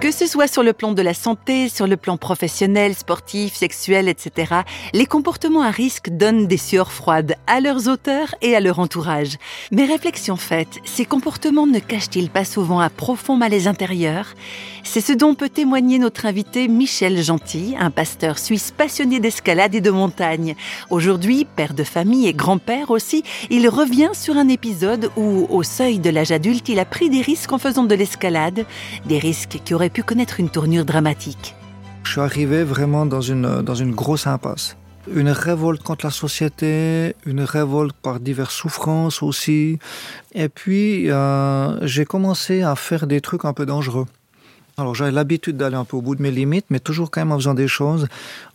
Que ce soit sur le plan de la santé, sur le plan professionnel, sportif, sexuel, etc., les comportements à risque donnent des sueurs froides à leurs auteurs et à leur entourage. Mais réflexion faite, ces comportements ne cachent-ils pas souvent un profond malaise intérieur? C'est ce dont peut témoigner notre invité Michel Gentil, un pasteur suisse passionné d'escalade et de montagne. Aujourd'hui, père de famille et grand-père aussi, il revient sur un épisode où, au seuil de l'âge adulte, il a pris des risques en faisant de l'escalade, des risques qui auraient pu connaître une tournure dramatique. Je suis arrivé vraiment dans une, dans une grosse impasse. Une révolte contre la société, une révolte par diverses souffrances aussi. Et puis, euh, j'ai commencé à faire des trucs un peu dangereux. Alors j'avais l'habitude d'aller un peu au bout de mes limites, mais toujours quand même en faisant des choses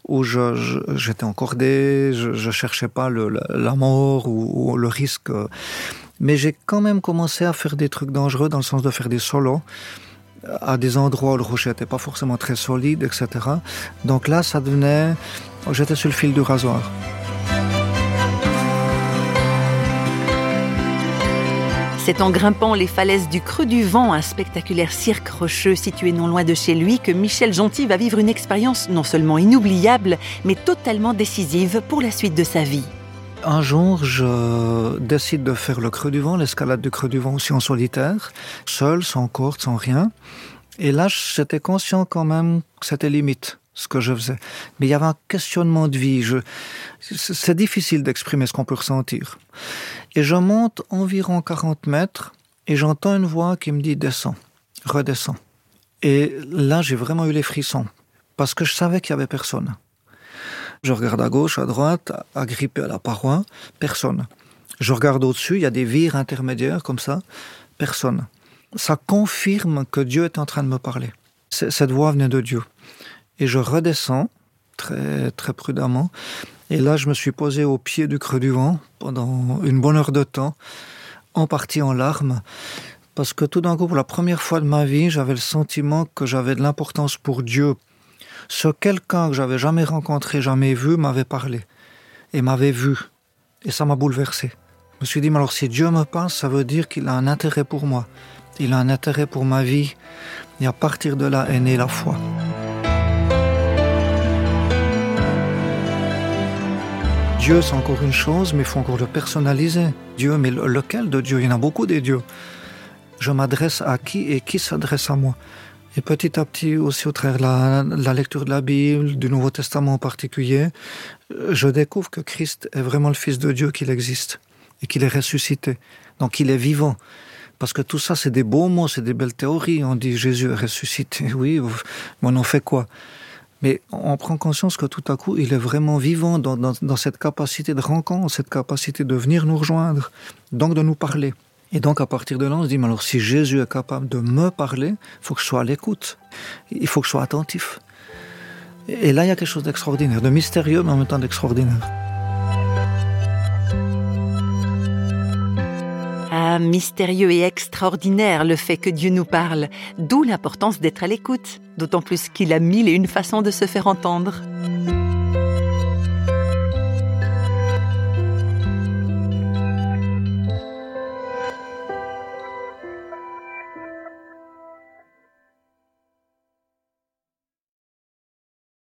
où j'étais encordé, je, je cherchais pas la mort ou, le risque. Mais j'ai quand même commencé à faire des trucs dangereux dans le sens de faire des solos à des endroits où le rocher n'était pas forcément très solide, etc. Donc là, ça devenait... J'étais sur le fil du rasoir. C'est en grimpant les falaises du Creux du Vent, un spectaculaire cirque rocheux situé non loin de chez lui, que Michel Gentil va vivre une expérience non seulement inoubliable, mais totalement décisive pour la suite de sa vie. Un jour, je décide de faire le creux du vent, l'escalade du creux du vent aussi en solitaire, seul, sans corde, sans rien. Et là, j'étais conscient quand même que c'était limite ce que je faisais. Mais il y avait un questionnement de vie. Je... C'est difficile d'exprimer ce qu'on peut ressentir. Et je monte environ 40 mètres et j'entends une voix qui me dit descends, redescends. Et là, j'ai vraiment eu les frissons parce que je savais qu'il y avait personne. Je regarde à gauche, à droite, agrippé à la paroi, personne. Je regarde au-dessus, il y a des vires intermédiaires comme ça, personne. Ça confirme que Dieu est en train de me parler. Cette voix venait de Dieu. Et je redescends très très prudemment. Et là, je me suis posé au pied du creux du vent pendant une bonne heure de temps, en partie en larmes, parce que tout d'un coup, pour la première fois de ma vie, j'avais le sentiment que j'avais de l'importance pour Dieu, ce quelqu'un que j'avais jamais rencontré, jamais vu, m'avait parlé et m'avait vu. Et ça m'a bouleversé. Je me suis dit, mais alors si Dieu me parle, ça veut dire qu'il a un intérêt pour moi. Il a un intérêt pour ma vie. Et à partir de là est née la foi. Dieu, c'est encore une chose, mais il faut encore le personnaliser. Dieu, mais lequel de Dieu? Il y en a beaucoup des dieux. Je m'adresse à qui et qui s'adresse à moi? Et petit à petit, aussi au travers la, la, lecture de la Bible, du Nouveau Testament en particulier, je découvre que Christ est vraiment le Fils de Dieu, qu'il existe et qu'il est ressuscité. Donc il est vivant. Parce que tout ça, c'est des beaux mots, c'est des belles théories. On dit Jésus est ressuscité. Oui, mais on en fait quoi? Mais on prend conscience que tout à coup, il est vraiment vivant dans cette capacité de rencontre, cette capacité de venir nous rejoindre, donc de nous parler. Et donc à partir de là, on se dit, alors si Jésus est capable de me parler, il faut que je sois à l'écoute, il faut que je sois attentif. Et là, il y a quelque chose d'extraordinaire, de mystérieux, mais en même temps d'extraordinaire. Ah, mystérieux et extraordinaire le fait que Dieu nous parle, d'où l'importance d'être à l'écoute, d'autant plus qu'il a mille et une façons de se faire entendre.